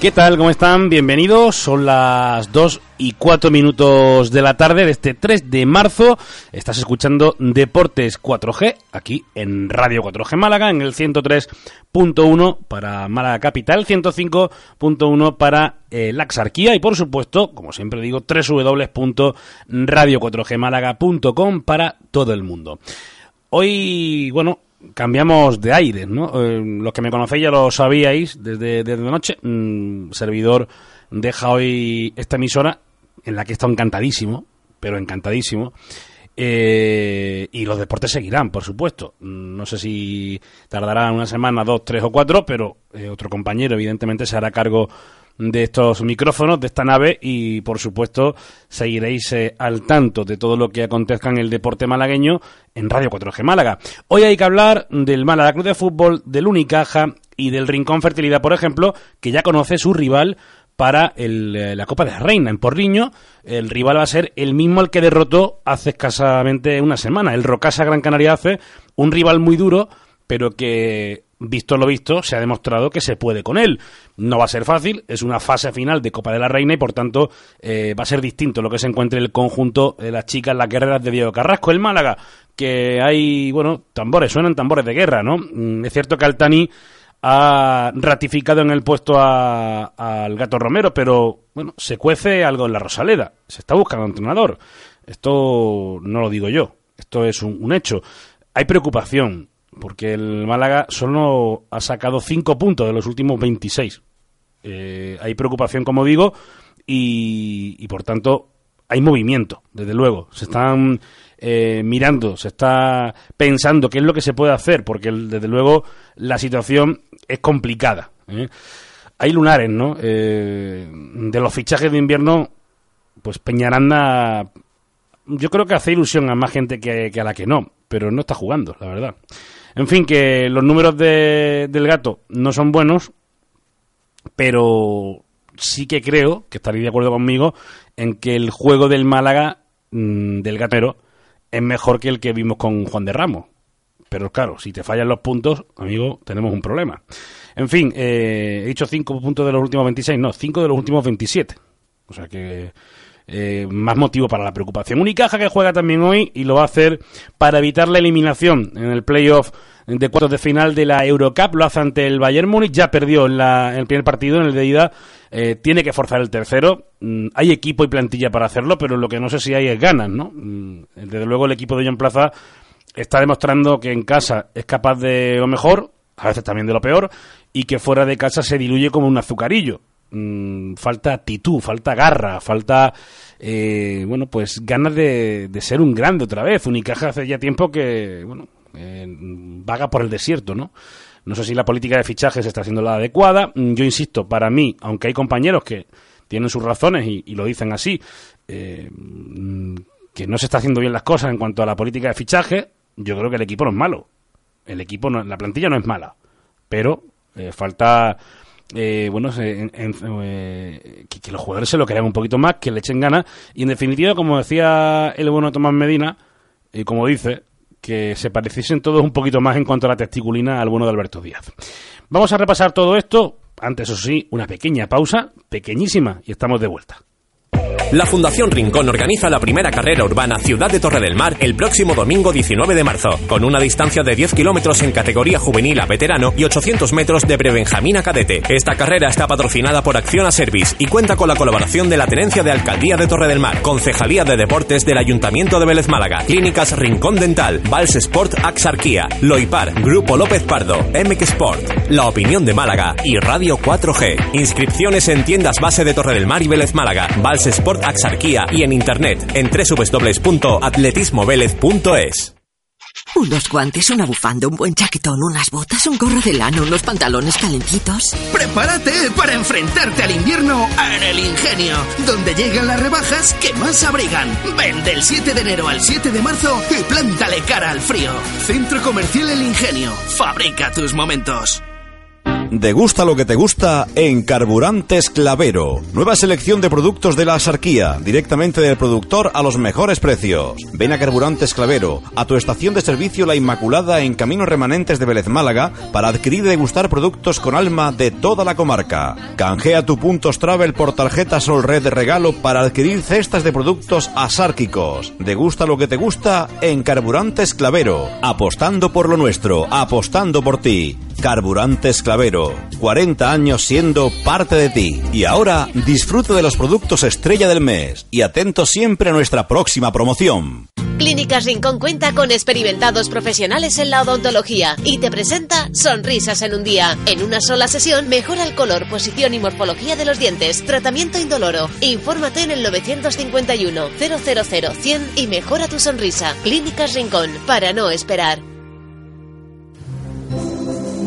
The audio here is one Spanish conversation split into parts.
¿Qué tal? ¿Cómo están? Bienvenidos. Son las 2 y 4 minutos de la tarde de este 3 de marzo. Estás escuchando Deportes 4G aquí en Radio 4G Málaga en el 103.1 para Málaga Capital, 105.1 para eh, la y por supuesto, como siempre digo, www.radio4gmálaga.com para todo el mundo. Hoy, bueno, cambiamos de aire, ¿no? Eh, los que me conocéis ya lo sabíais desde, desde noche. Mm, servidor deja hoy esta emisora en la que he estado encantadísimo, pero encantadísimo. Eh, y los deportes seguirán, por supuesto. Mm, no sé si tardará una semana, dos, tres o cuatro, pero eh, otro compañero evidentemente se hará cargo de estos micrófonos, de esta nave y por supuesto seguiréis eh, al tanto de todo lo que acontezca en el deporte malagueño en Radio 4G Málaga. Hoy hay que hablar del Málaga Club de Fútbol, del Unicaja y del Rincón Fertilidad, por ejemplo, que ya conoce su rival para el, eh, la Copa de la Reina en Porriño. El rival va a ser el mismo al que derrotó hace escasamente una semana, el Rocasa Gran Canaria hace, un rival muy duro, pero que visto lo visto, se ha demostrado que se puede con él. No va a ser fácil, es una fase final de Copa de la Reina y por tanto eh, va a ser distinto lo que se encuentre el conjunto de las chicas, las guerreras de Diego Carrasco. El Málaga, que hay, bueno, tambores, suenan tambores de guerra, ¿no? Mm, es cierto que Altani ha ratificado en el puesto al Gato Romero, pero bueno, se cuece algo en la Rosaleda. Se está buscando un entrenador. Esto no lo digo yo, esto es un, un hecho. Hay preocupación, porque el Málaga solo ha sacado 5 puntos de los últimos 26. Eh, hay preocupación, como digo, y, por tanto hay movimiento, desde luego. Se están eh, mirando, se está pensando qué es lo que se puede hacer, porque desde luego la situación es complicada. ¿eh? Hay lunares, ¿no? Eh, de los fichajes de invierno, pues Peñaranda, yo creo que hace ilusión a más gente que a la que no, pero no está jugando, la verdad. En fin, que los números de, del gato no son buenos, pero sí que creo, que estaréis de acuerdo conmigo, en que el juego del Málaga, mm, del gatero, es mejor que el que vimos con Juan de Ramos. Pero claro, si te fallan los puntos, amigo, tenemos un problema. En fin, eh, he dicho 5 puntos de los últimos 26, no, 5 de los últimos 27. O sea que eh, más motivo para la preocupación. Unicaja que juega también hoy y lo va a hacer para evitar la eliminación en el playoff de cuartos de final de la Eurocup. Lo hace ante el Bayern Múnich, ya perdió en, la, el primer partido, en el de ida. Eh, tiene que forzar el tercero. Mm, hay equipo y plantilla para hacerlo, pero lo que no sé si hay es ganas, ¿no? Mm, desde luego el equipo de John Plaza está demostrando que en casa es capaz de lo mejor, a veces también de lo peor, y que fuera de casa se diluye como un azucarillo. Mm, falta actitud, falta garra, falta, eh, bueno, pues ganas de, ser un grande otra vez. Unicaja hace ya tiempo que, bueno, eh, vaga por el desierto, ¿no? No sé si la política de fichajes está siendo la adecuada. Mm, yo insisto, para mí, aunque hay compañeros que tienen sus razones y, lo dicen así, eh, mm, que no se está haciendo bien las cosas en cuanto a la política de fichaje, yo creo que el equipo no es malo. El equipo, no, la plantilla no es mala, pero falta eh, bueno, eh, que, los jugadores se lo crean un poquito más, que le echen ganas. Y en definitiva, como decía el bueno Tomás Medina, y como dice, que se pareciesen todos un poquito más en cuanto a la testiculina al bueno de Alberto Díaz. Vamos a repasar todo esto. Antes, eso sí, una pequeña pausa, pequeñísima, y estamos de vuelta. La Fundación Rincón organiza la primera carrera urbana Ciudad de Torre del Mar el próximo domingo 19 de marzo, con una distancia de 10 kilómetros en categoría juvenil a veterano y 800 metros de prebenjamín a cadete. Esta carrera está patrocinada por Acciona Service y cuenta con la colaboración de la Tenencia de Alcaldía de Torre del Mar, Concejalía de Deportes del Ayuntamiento de Vélez Málaga, Clínicas Rincón Dental, Vals Sport Axarquía, Loipar, Grupo López Pardo, MX Sport, La Opinión de Málaga y Radio 4G. Inscripciones en tiendas base de Torre del Mar y Vélez Málaga, Vals Sport Axarquía y en internet en www.atletismovelez.es. Unos guantes, una bufanda, un buen chaquetón, unas botas, un gorro de lana, unos pantalones calentitos. Prepárate para enfrentarte al invierno en el Ingenio, donde llegan las rebajas que más abrigan. Ven del 7 de enero al 7 de marzo y plántale cara al frío. Centro Comercial El Ingenio. Fabrica tus momentos. Degusta lo que te gusta en Carburantes Clavero. Nueva selección de productos de la asarquía, directamente del productor a los mejores precios. Ven a Carburantes Clavero, a tu estación de servicio La Inmaculada en Caminos Remanentes de Vélez Málaga, para adquirir y degustar productos con alma de toda la comarca. Canjea tu puntos travel por tarjeta Sol Red de regalo para adquirir cestas de productos asárquicos. Degusta lo que te gusta en Carburantes Clavero. Apostando por lo nuestro, apostando por ti. Carburantes Clavero, 40 años siendo parte de ti. Y ahora disfruta de los productos estrella del mes y atento siempre a nuestra próxima promoción. Clínicas Rincón cuenta con experimentados profesionales en la odontología y te presenta Sonrisas en un día. En una sola sesión mejora el color, posición y morfología de los dientes. Tratamiento indoloro. Infórmate en el 951 000 100 y mejora tu sonrisa. Clínicas Rincón, para no esperar.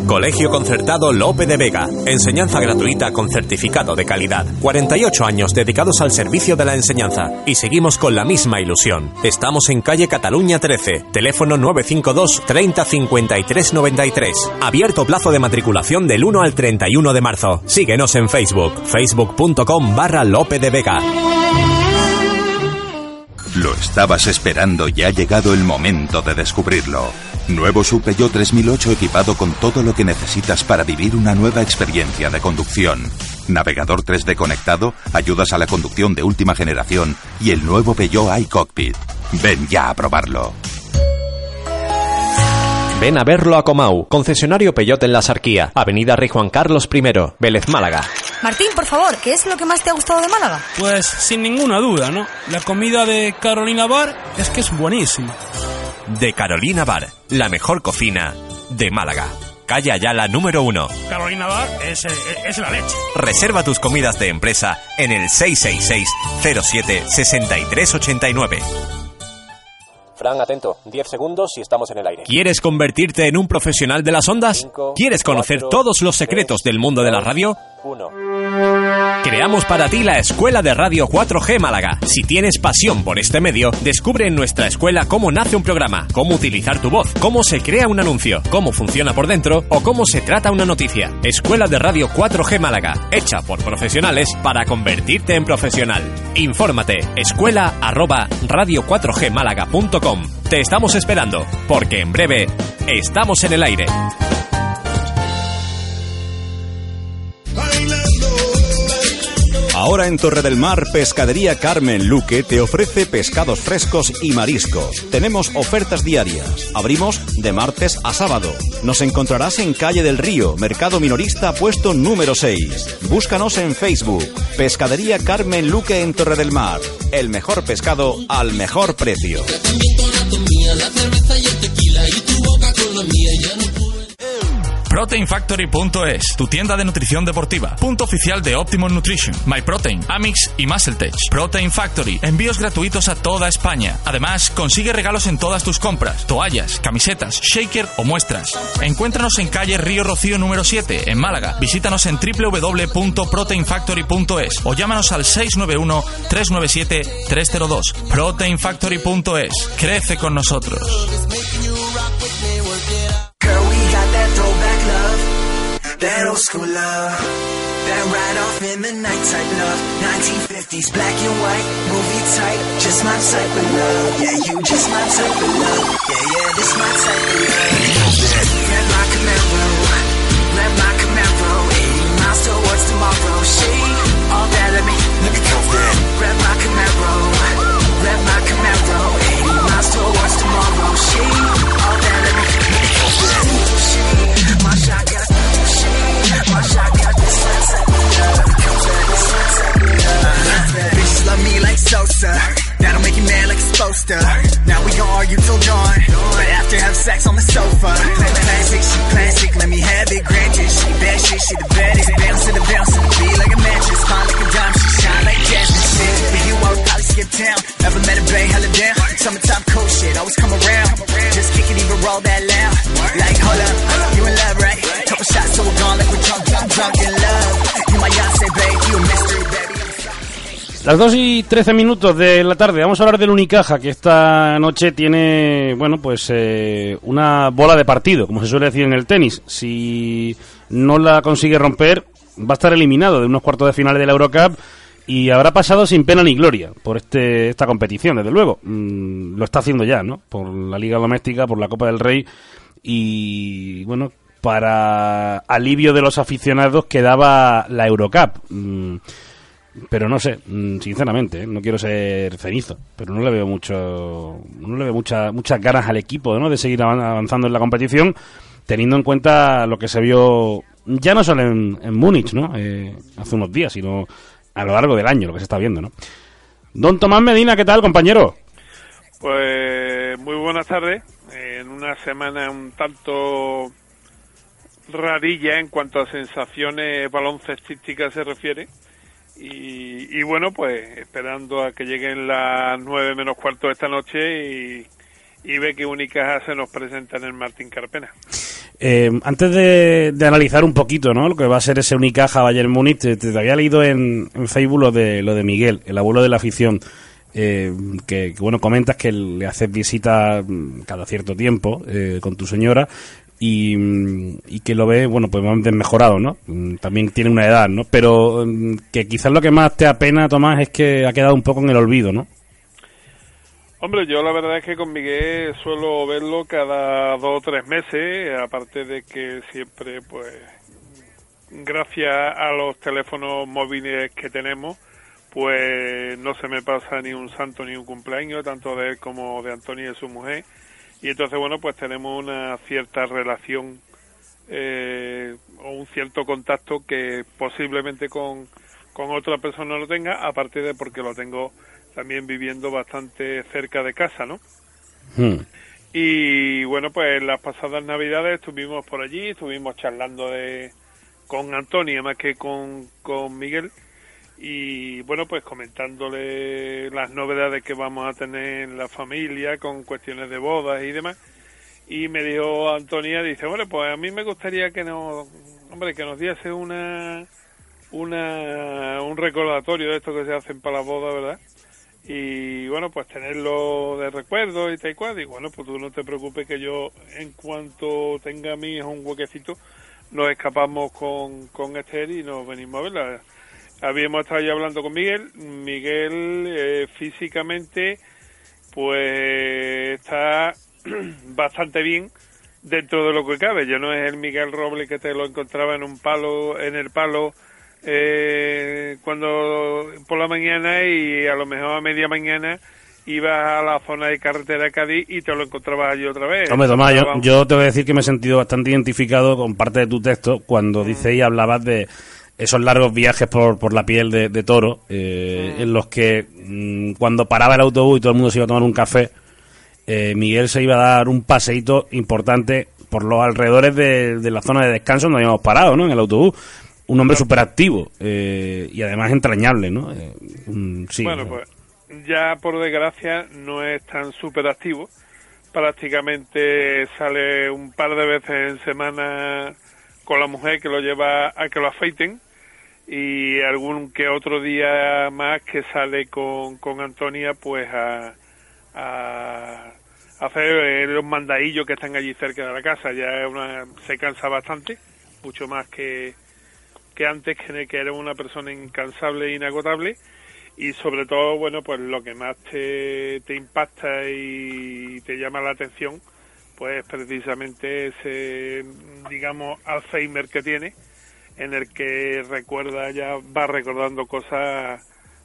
Colegio Concertado Lope de Vega. Enseñanza gratuita con certificado de calidad. 48 años dedicados al servicio de la enseñanza. Y seguimos con la misma ilusión. Estamos en calle Cataluña 13. Teléfono 952 30 53 93. Abierto plazo de matriculación del 1 al 31 de marzo. Síguenos en Facebook. Facebook.com barra Lope de Vega. Lo estabas esperando y ha llegado el momento de descubrirlo. Nuevo Sub 3008 equipado con todo lo que necesitas para vivir una nueva experiencia de conducción. Navegador 3D conectado, ayudas a la conducción de última generación y el nuevo Peugeot iCockpit. Ven ya a probarlo. Ven a verlo a Comau, concesionario Peyote en la Sarquía, Avenida Rey Juan Carlos I, Vélez, Málaga. Martín, por favor, ¿qué es lo que más te ha gustado de Málaga? Pues sin ninguna duda, ¿no? La comida de Carolina Bar es que es buenísima. De Carolina Bar, la mejor cocina de Málaga. Calle Ayala número 1. Carolina Bar es, es, la leche. Reserva tus comidas de empresa en el 666 07 6389. Fran, atento. 10 segundos y estamos en el aire. ¿Quieres convertirte en un profesional de las ondas? ¿Quieres conocer todos los secretos del mundo de la radio? 1. Creamos para ti la Escuela de Radio 4G Málaga. Si tienes pasión por este medio, descubre en nuestra escuela cómo nace un programa, cómo utilizar tu voz, cómo se crea un anuncio, cómo funciona por dentro o cómo se trata una noticia. Escuela de Radio 4G Málaga, hecha por profesionales para convertirte en profesional. Infórmate, escuela arroba radio4gmálaga.com. Te estamos esperando, porque en breve estamos en el aire. Ahora en Torre del Mar, Pescadería Carmen Luque te ofrece pescados frescos y mariscos. Tenemos ofertas diarias. Abrimos de martes a sábado. Nos encontrarás en Calle del Río, Mercado Minorista, puesto número 6. Búscanos en Facebook. Pescadería Carmen Luque en Torre del Mar. El mejor pescado al mejor precio. ProteinFactory.es, tu tienda de nutrición deportiva. Punto oficial de Optimum Nutrition, MyProtein, Amix y MuscleTech. Protein Factory, envíos gratuitos a toda España. Además, consigue regalos en todas tus compras: toallas, camisetas, shaker o muestras. Encuéntranos en calle Río Rocío número 7, en Málaga. Visítanos en www.proteinfactory.es o llámanos al 691-397-302. ProteinFactory.es, crece con nosotros. That old school love, that ride off in the night type love. 1950s black and white, movie type, just my type of love. Yeah, you just my type of love. Yeah, yeah, this my type of love. Red my Camaro, red my Camaro, 80 miles towards tomorrow. She all that let me let me come in. Red my Camaro, red my Camaro, 80 miles towards tomorrow. She all that let me let me come in. She my shot Bitches love me like Sosa. That'll make you mad like it's. Now we gon' argue till dawn, but after have sex on the sofa. Classic, she classic, let me have it. Granted, she bad she the baddest. Bounce to the bounce to the beat like a mattress. Fine like a dime, she shine like jasmine. Shit, for you I probably skip town. Never met a bay, hella down. Summertime cold shit, always come around. Just kick it, even roll that loud. Like hold up, you in love, right? Las 2 y 13 minutos de la tarde, vamos a hablar del Unicaja, que esta noche tiene, bueno, pues eh, una bola de partido, como se suele decir en el tenis. Si no la consigue romper, va a estar eliminado de unos cuartos de finales de la Eurocup y habrá pasado sin pena ni gloria por este, esta competición, desde luego. Mm, lo está haciendo ya, ¿no? Por la Liga Doméstica, por la Copa del Rey y, bueno, para alivio de los aficionados quedaba la Eurocup. Mm, pero no sé, mm, sinceramente, ¿eh? no quiero ser cenizo, pero no le veo mucho, no le veo mucha, muchas ganas al equipo, ¿no? De seguir avan- avanzando en la competición, teniendo en cuenta lo que se vio ya no solo en, en Múnich, ¿no? Eh, hace unos días, sino a lo largo del año, lo que se está viendo, ¿no? Don Tomás Medina, ¿qué tal, compañero? Pues muy buenas tardes. En una semana un tanto rarilla en cuanto a sensaciones baloncestísticas se refiere. Y, bueno, pues esperando a que lleguen las nueve menos cuarto de esta noche y, y ve que Unicaja se nos presenta en el Martín Carpena. Eh, antes de, de analizar un poquito, ¿no? Lo que va a ser ese Unicaja Bayern Múnich, te, te había leído en, en Facebook lo de, lo de Miguel, el abuelo de la afición, eh, que, que, bueno, comentas que le haces visita mm, cada cierto tiempo eh, con tu señora y, y que lo ve, bueno, pues más desmejorado, ¿no? Mm, También tiene una edad, ¿no? Pero mm, que quizás lo que más te apena, Tomás, es que ha quedado un poco en el olvido, ¿no? Hombre, yo la verdad es que con Miguel suelo verlo cada dos o tres meses, aparte de que siempre, pues, gracias a los teléfonos móviles que tenemos, pues no se me pasa ni un santo ni un cumpleaños, tanto de él como de Antonio y de su mujer. Y entonces, bueno, pues tenemos una cierta relación eh, o un cierto contacto que posiblemente con, con otra persona lo tenga, aparte de porque lo tengo también viviendo bastante cerca de casa, ¿no? Hmm. Y bueno, pues las pasadas navidades estuvimos por allí, estuvimos charlando de con Antonia más que con, con Miguel y bueno, pues comentándole las novedades que vamos a tener en la familia con cuestiones de bodas y demás. Y me dijo Antonia, dice, bueno, pues a mí me gustaría que nos, hombre, que nos diese una, una, un recordatorio de esto que se hacen para la boda, ¿verdad? Y bueno, pues tenerlo de recuerdo y tal y cual. Y bueno, pues tú no te preocupes que yo, en cuanto tenga a mi hijo un huequecito, nos escapamos con, con Esther y nos venimos a verla. Habíamos estado ya hablando con Miguel. Miguel eh, físicamente, pues está bastante bien dentro de lo que cabe. Ya no es el Miguel Robles que te lo encontraba en un palo, en el palo eh, cuando por la mañana y a lo mejor a media mañana ibas a la zona de carretera de Cádiz y te lo encontrabas allí otra vez. Hombre, Tomás, yo, yo te voy a decir que me he sentido bastante identificado con parte de tu texto cuando dices y hablabas de esos largos viajes por, por la piel de, de toro, eh, en los que mm, cuando paraba el autobús y todo el mundo se iba a tomar un café, eh, Miguel se iba a dar un paseíto importante por los alrededores de, de la zona de descanso donde habíamos parado, ¿no? En el autobús. Un hombre súper activo eh, y además entrañable, ¿no? Eh, sí, bueno, pues ya por desgracia no es tan súper activo. Prácticamente sale un par de veces en semana con la mujer que lo lleva a que lo afeiten y algún que otro día más que sale con, con Antonia pues a, a hacer los mandadillos que están allí cerca de la casa. Ya una, se cansa bastante, mucho más que, que antes, que, que era una persona incansable e inagotable. Y sobre todo, bueno, pues lo que más te, te impacta y te llama la atención, pues precisamente ese, digamos, Alzheimer que tiene, en el que recuerda, ya va recordando cosas,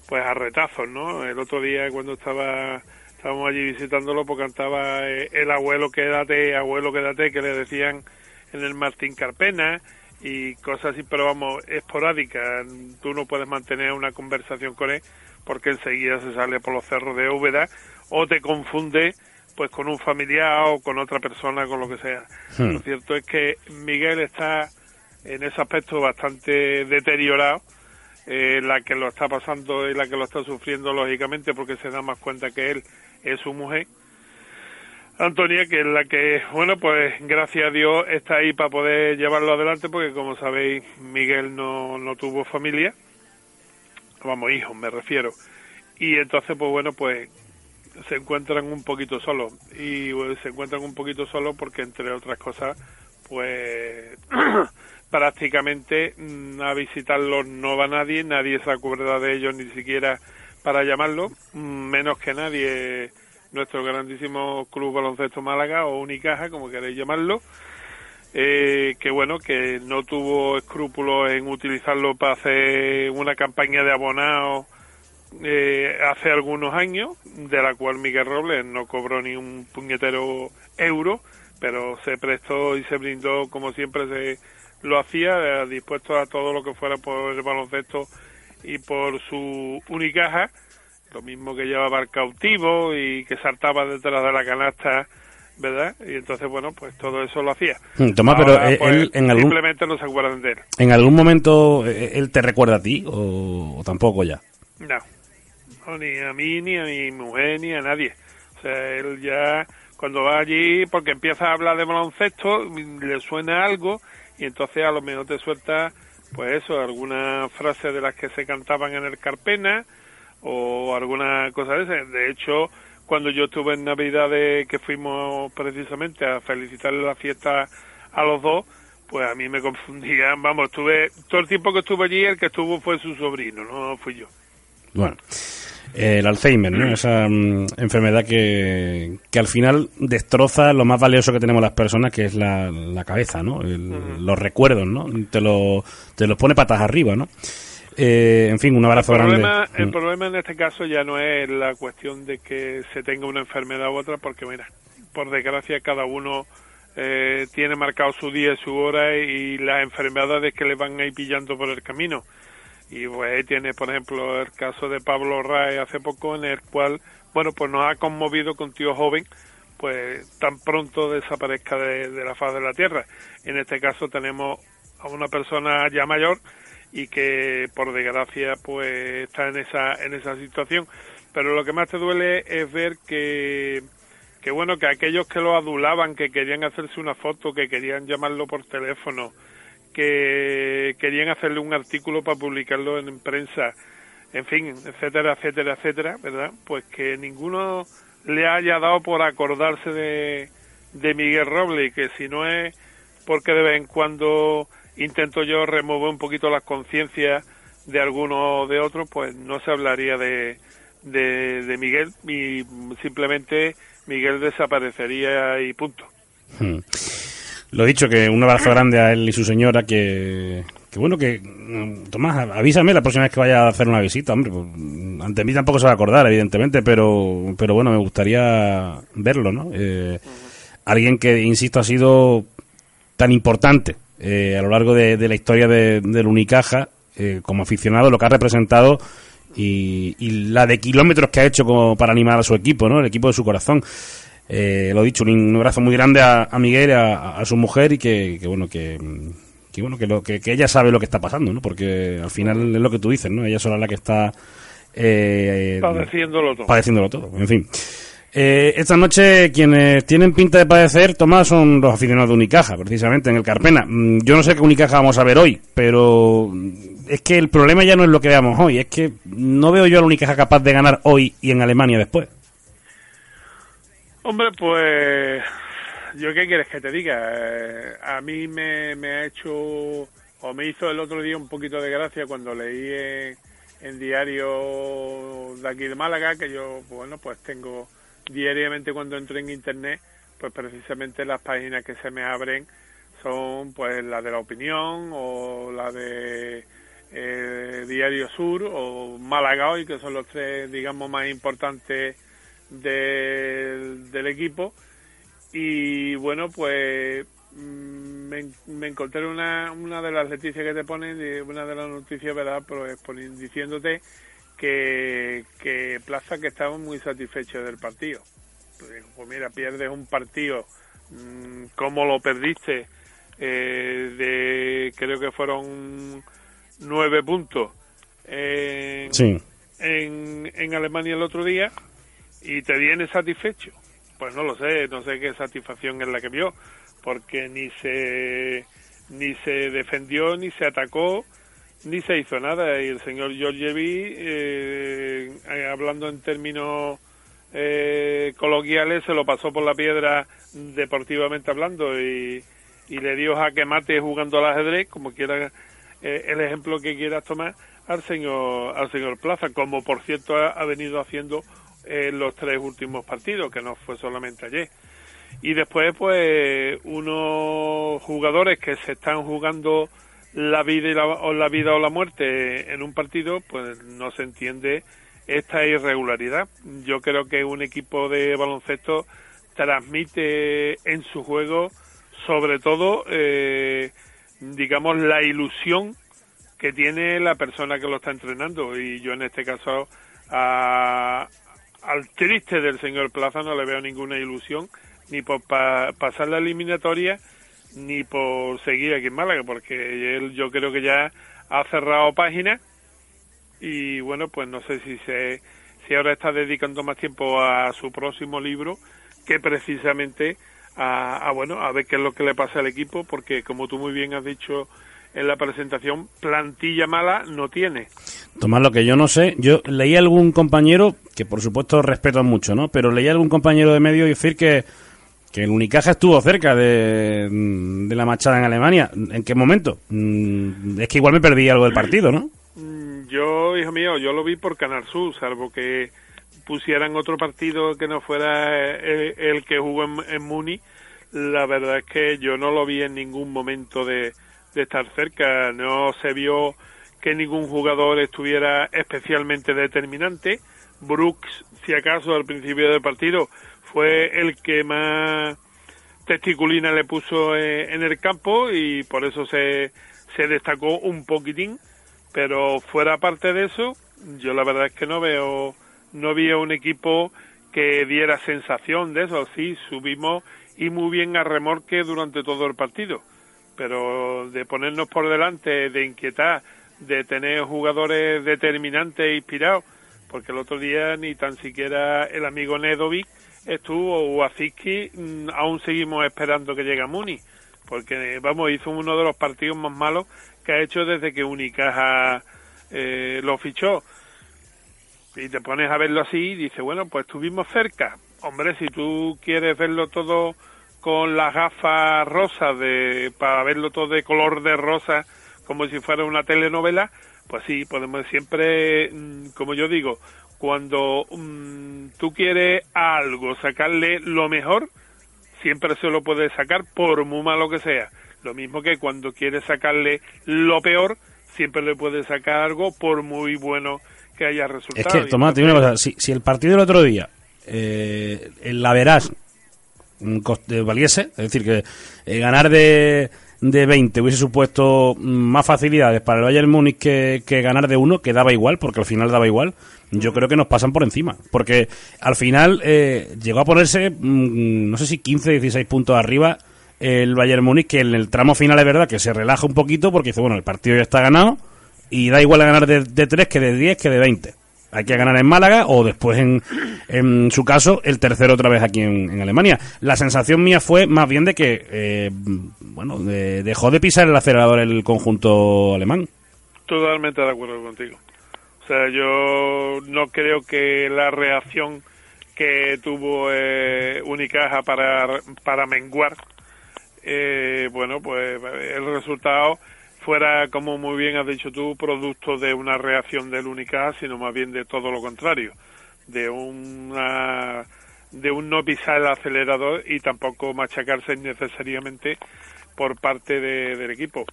pues a retazos, ¿no? El otro día cuando estaba, estábamos allí visitándolo, pues cantaba eh, el abuelo quédate, abuelo quédate, que le decían en el Martín Carpena, y cosas así, pero vamos, esporádicas. Tú no puedes mantener una conversación con él porque enseguida se sale por los cerros de Úbeda o te confunde pues con un familiar o con otra persona, con lo que sea. Hmm. Lo cierto es que Miguel está en ese aspecto bastante deteriorado, eh, la que lo está pasando y la que lo está sufriendo lógicamente porque se da más cuenta que él es su mujer. Antonia, que es la que, bueno, pues gracias a Dios está ahí para poder llevarlo adelante, porque como sabéis, Miguel no, no tuvo familia, vamos, hijos me refiero, y entonces, pues bueno, pues se encuentran un poquito solos, y se encuentran un poquito solos porque, entre otras cosas, pues prácticamente mm, a visitarlos no va nadie, nadie se acuerda de ellos ni siquiera para llamarlo, mm, menos que nadie nuestro grandísimo Club Baloncesto Málaga o Unicaja, como queréis llamarlo, eh, que bueno, que no tuvo escrúpulos en utilizarlo para hacer una campaña de abonados eh, hace algunos años, de la cual Miguel Robles no cobró ni un puñetero euro, pero se prestó y se brindó como siempre se lo hacía, eh, dispuesto a todo lo que fuera por el baloncesto y por su Unicaja, lo mismo que llevaba el cautivo y que saltaba detrás de la canasta, ¿verdad? Y entonces, bueno, pues todo eso lo hacía. Mm, Tomás, pero, Ahora, pues, él en algún- simplemente no se acuerdan de él. ¿En algún momento eh, él te recuerda a ti o, o tampoco ya? No. No, ni a mí, ni a mi mujer, ni a nadie. O sea, él ya, cuando va allí, porque empieza a hablar de baloncesto, le suena algo, y entonces a lo mejor te suelta, pues eso, alguna frase de las que se cantaban en el Carpena, o alguna cosa de ese. De hecho, cuando yo estuve en Navidad, que fuimos precisamente a felicitarle la fiesta a los dos, pues a mí me confundían, vamos, estuve, todo el tiempo que estuve allí, el que estuvo fue su sobrino, no fui yo. Bueno, el Alzheimer, ¿no? Esa mm, enfermedad que, que al final destroza lo más valioso que tenemos las personas, que es la, la cabeza, ¿no? El- Los recuerdos, ¿no? Te, lo, te los pone patas arriba, ¿no? Eh, en fin, un abrazo el grande. problema, el Mm. problema en este caso ya no es la cuestión de que se tenga una enfermedad u otra, porque mira, por desgracia cada uno eh, tiene marcado su día y su hora y las enfermedades que le van a ir pillando por el camino. Y pues tiene, por ejemplo, el caso de Pablo Rae hace poco, en el cual, bueno, pues nos ha conmovido con tío joven, pues tan pronto desaparezca de, de la faz de la tierra. En este caso tenemos a una persona ya mayor y que por desgracia pues está en esa en esa situación pero lo que más te duele es ver que que bueno que aquellos que lo adulaban que querían hacerse una foto que querían llamarlo por teléfono que querían hacerle un artículo para publicarlo en prensa, en fin, etcétera, etcétera, etcétera, ¿verdad? Pues que ninguno le haya dado por acordarse de, de Miguel Roble que si no es porque de vez en cuando intento yo remover un poquito las conciencias de algunos o de otros, pues no se hablaría de, de, de Miguel y simplemente Miguel desaparecería y punto. Hmm. Lo dicho, que un abrazo grande a él y su señora, que, que bueno, que mm, Tomás, avísame la próxima vez que vaya a hacer una visita, hombre, pues, ante mí tampoco se va a acordar, evidentemente, pero, pero bueno, me gustaría verlo, ¿no? Eh, alguien que, insisto, ha sido tan importante eh, a lo largo de, de la historia de, del Unicaja, eh, como aficionado, lo que ha representado y, y la de kilómetros que ha hecho como para animar a su equipo, ¿no? El equipo de su corazón. Eh, lo dicho, un abrazo muy grande a, a Miguel, a, a su mujer y que, que bueno, que, que bueno, que, lo, que, que ella sabe lo que está pasando, ¿no? Porque al final es lo que tú dices, ¿no? Ella sola es la que está eh, Padeciéndolo todo. padeciéndolo todo. En fin. Eh, esta noche quienes tienen pinta de padecer, Tomás, son los aficionados de Unicaja, precisamente, en el Carpena. Mm, Yo no sé qué Unicaja vamos a ver hoy, pero es que el problema ya no es lo que veamos hoy, es que no veo yo a la Unicaja capaz de ganar hoy y en Alemania después. Hombre, pues yo qué quieres que te diga. Eh, a mí me, ha hecho o me hizo el otro día un poquito de gracia cuando leí en, en diario de aquí de Málaga que yo bueno pues tengo diariamente cuando entro en internet pues precisamente las páginas que se me abren son pues la de la opinión o la de eh, Diario Sur o Málaga hoy que son los tres digamos más importantes del, del equipo. Y bueno pues mm, me, me encontré una, una de las noticias que te ponen una de las noticias verdad pues ponen- diciéndote que, que Plaza que estaba muy satisfecho del partido. Pues, pues mira pierdes un partido mm, como lo perdiste eh, de creo que fueron nueve puntos Sí. en, en Alemania el otro día y te viene satisfecho. Pues no lo sé, no sé qué satisfacción es la que vio, porque ni se ni se defendió, ni se atacó, ni se hizo nada. Y el señor Georgievi, eh, eh, hablando en términos eh, coloquiales, se lo pasó por la piedra deportivamente hablando y, le dio jaque mate jugando al ajedrez, como quiera eh, el ejemplo que quieras tomar al señor al señor Plaza, como por cierto ha venido haciendo en los tres últimos partidos, que no fue solamente ayer. Y después, pues, unos jugadores que se están jugando la vida, y la, o la vida o la muerte en un partido, pues no se entiende esta irregularidad. Yo creo que un equipo de baloncesto transmite en su juego, sobre todo, eh, digamos, la ilusión que tiene la persona que lo está entrenando. Y yo en este caso a, al triste del señor Plaza no le veo ninguna ilusión, ni por pa- pasar la eliminatoria, ni por seguir aquí en Málaga, porque él yo creo que ya ha cerrado página. Y bueno, pues no sé si se si ahora está dedicando más tiempo a su próximo libro que precisamente a, a, bueno, a ver qué es lo que le pasa al equipo, porque como tú muy bien has dicho en la presentación, plantilla mala no tiene. Tomás, lo que yo no sé, yo leí a algún compañero, que por supuesto respeto mucho, ¿no? Pero leí a algún compañero de medio decir que, que el Unicaja estuvo cerca de, de la machada en Alemania. ¿En qué momento? Mm, Es que igual me perdí algo del partido, ¿no? Mm, Yo, hijo mío, yo lo vi por Canal Sur, salvo que pusieran otro partido que no fuera el, el que jugó en, en Muni. La verdad es que yo no lo vi en ningún momento de, de estar cerca. No se vio que ningún jugador estuviera especialmente determinante. Brooks, si acaso, al principio del partido fue el que más testiculina le puso eh, en el campo y por eso se, se destacó un poquitín. Pero fuera parte de eso, yo la verdad es que no veo, no vi un equipo que diera sensación de eso. Sí, subimos y muy bien a remorque durante todo el partido. Pero de ponernos por delante, de inquietar, de tener jugadores determinantes e inspirados, porque el otro día ni tan siquiera el amigo Nedovic estuvo o Aziski, mm, aún seguimos esperando que llegue a Muni. porque vamos, hizo uno de los partidos más malos que ha hecho desde que Unicaja eh, lo fichó. Y te pones a verlo así y dices, bueno, pues estuvimos cerca. Hombre, si tú quieres verlo todo con las gafas rosas de, para verlo todo de color de rosa, como si fuera una telenovela, pues sí, podemos siempre, mm, como yo digo, cuando mm, tú quieres a algo sacarle lo mejor, siempre se lo puedes sacar por muy malo que sea. Lo mismo que cuando quieres sacarle lo peor, siempre le puedes sacar algo por muy bueno que haya resultado. Es que, Tomás, una cosa, si, si el partido del otro día, eh, en la verás, mm, coste- valiese, es decir, que eh, ganar de, de 20 hubiese supuesto más facilidades para el Bayern Múnich que, que ganar de uno, que daba igual, porque al final daba igual, yo creo que nos pasan por encima. Porque al final eh, llegó a ponerse, mm, no sé si 15, 16 puntos arriba el Bayern Múnich, que en el tramo final es verdad que se relaja un poquito porque dice, bueno, el partido ya está ganado y da igual a ganar de, de 3 que de 10 que de 20. Hay que ganar en Málaga o después, en, en su caso, el tercero otra vez aquí en, Alemania. La sensación mía fue más bien de que, eh, bueno, de- dejó de pisar el acelerador el conjunto alemán. Totalmente de acuerdo contigo. O sea, yo no creo que la reacción que tuvo eh, Unicaja para, para menguar, eh, bueno, pues el resultado fuera, como muy bien has dicho tú, producto de una reacción del Unicaja, sino más bien de todo lo contrario, de una de un no pisar el acelerador y tampoco machacarse innecesariamente por parte de- del equipo.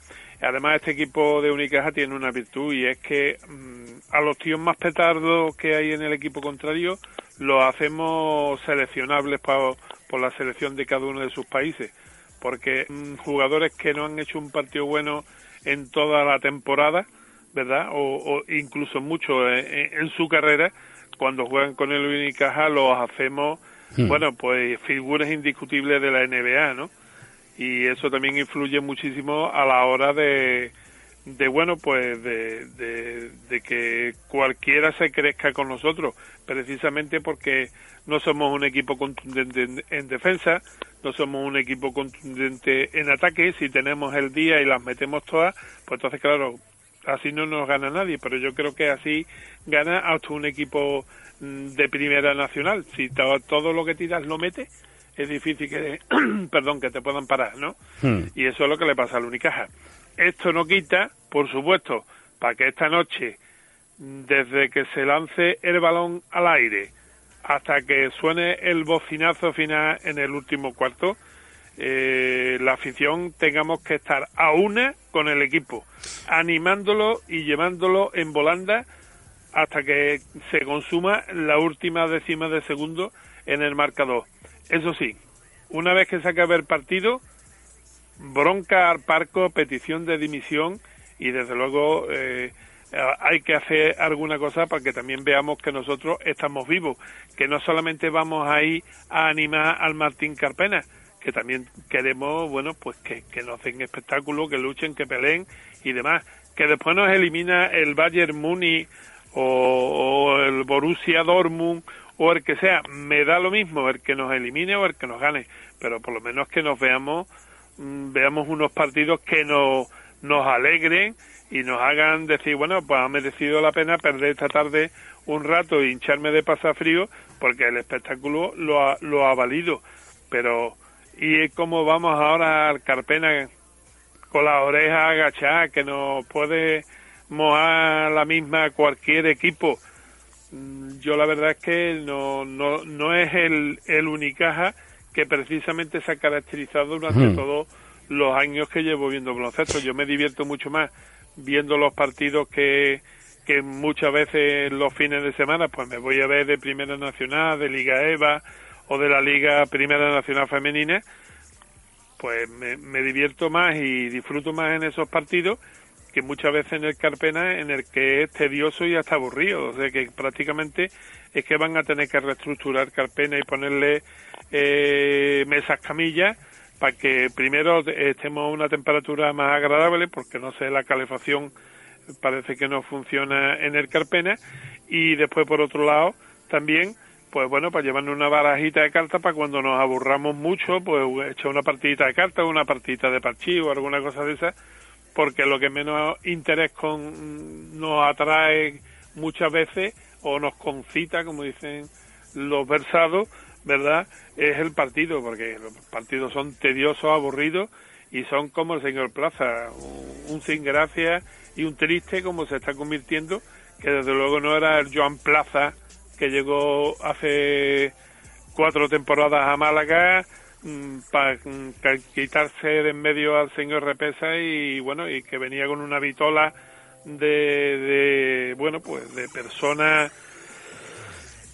Además, este equipo de Unicaja tiene una virtud y es que mm, a los tíos más petardos que hay en el equipo contrario los hacemos seleccionables por la selección de cada uno de sus países. Porque mm, jugadores que no han hecho un partido bueno en toda la temporada, ¿verdad? O, o incluso mucho en, en su carrera, cuando juegan con el Unicaja los hacemos, Hmm. bueno, pues figuras indiscutibles de la NBA, ¿no? y eso también influye muchísimo a la hora de, de bueno, pues de, de, de que cualquiera se crezca con nosotros, precisamente porque no somos un equipo contundente en, en defensa, no somos un equipo contundente en ataque, si tenemos el día y las metemos todas, pues entonces claro, así no nos gana nadie, pero yo creo que así gana hasta un equipo mm, de primera nacional, si to- todo lo que tiras lo mete, es difícil que, perdón, que te puedan parar, ¿no? Y eso es lo que le pasa al Unicaja. Esto no quita, por supuesto, para que esta noche, desde que se lance el balón al aire hasta que suene el bocinazo final en el último cuarto, eh, la afición tengamos que estar a una con el equipo, animándolo y llevándolo en volanda hasta que se consuma la última décima de segundo en el marcador. Eso sí, una vez que se acabe el partido, bronca al parco, petición de dimisión y desde luego eh, hay que hacer alguna cosa para que también veamos que nosotros estamos vivos, que no solamente vamos ahí a animar al Martín Carpena, que también queremos, bueno, pues que, que nos den espectáculo, que luchen, que peleen y demás, que después nos elimina el Bayern Múnich o, el Borussia Dortmund o el que sea, me da lo mismo el que nos elimine o el que nos gane, pero por lo menos que nos veamos veamos unos partidos que nos nos alegren y nos hagan decir, bueno, pues ha merecido la pena perder esta tarde un rato e hincharme de pasafrío porque el espectáculo lo ha, lo ha valido. Pero, ¿y cómo vamos ahora al Carpena con la oreja agachada que nos puede mojar la misma cualquier equipo? Mm, Yo la verdad es que no, no, no es el, el Unicaja que precisamente se ha caracterizado durante Hmm. todos los años que llevo viendo baloncesto. Yo me divierto mucho más viendo los partidos que, que muchas veces los fines de semana pues me voy a ver de Primera Nacional, de Liga EVA o de la Liga Primera Nacional Femenina, pues me, me divierto más y disfruto más en esos partidos que muchas veces en el Carpena en el que es tedioso y hasta aburrido. O sea que prácticamente es que van a tener que reestructurar Carpena y ponerle eh, mesas camillas para que primero estemos a una temperatura más agradable porque no sé la calefacción parece que no funciona en el Carpena. Y después por otro lado también pues bueno, para llevarnos una barajita de cartas para cuando nos aburramos mucho, pues echar una partidita de cartas, una partidita de parchís o alguna cosa de esa, porque lo que menos interés con nos atrae muchas veces o nos concita, como dicen los versados, ¿verdad? Es el partido, porque los partidos son tediosos, aburridos y son como el señor Plaza, un, sin gracia y un triste como se está convirtiendo, que desde luego no era el Joan Plaza que llegó hace cuatro temporadas a Málaga para quitarse de en medio al señor Repesa y bueno y que venía con una vitola de, de bueno pues de personas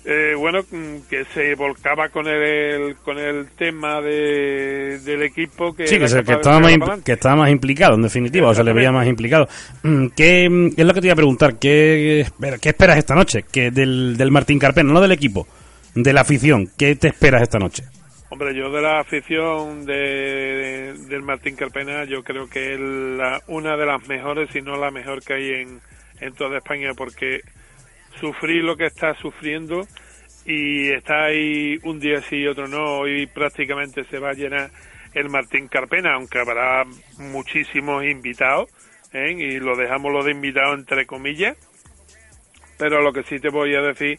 eh, bueno mm, que se volcaba con el con el tema de, del equipo que Sí, que, se- que estaba más, que estaba implicado, en definitiva, o se le veía más implicado. Mm, ¿Qué mm, es lo que te iba a preguntar? ¿Qué, qué esperas esta noche? que del, del Martín Carpena, no del equipo, de la afición. ¿Qué te esperas esta noche? Hombre, yo de la afición de, del Martín Carpena, yo creo que es la- una de las mejores, si no la mejor que hay en, en toda España, porque sufrir lo que está sufriendo y está ahí un día sí y otro no, hoy prácticamente se va a llenar el Martín Carpena, aunque habrá muchísimos invitados, ¿eh? y lo dejamos lo de invitados entre comillas, pero lo que sí te voy a decir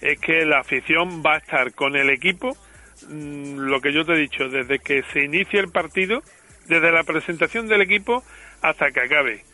es que la afición va a estar con el equipo, mm, lo que yo te he dicho, desde que se inicia el partido, desde la presentación del equipo hasta que acabe.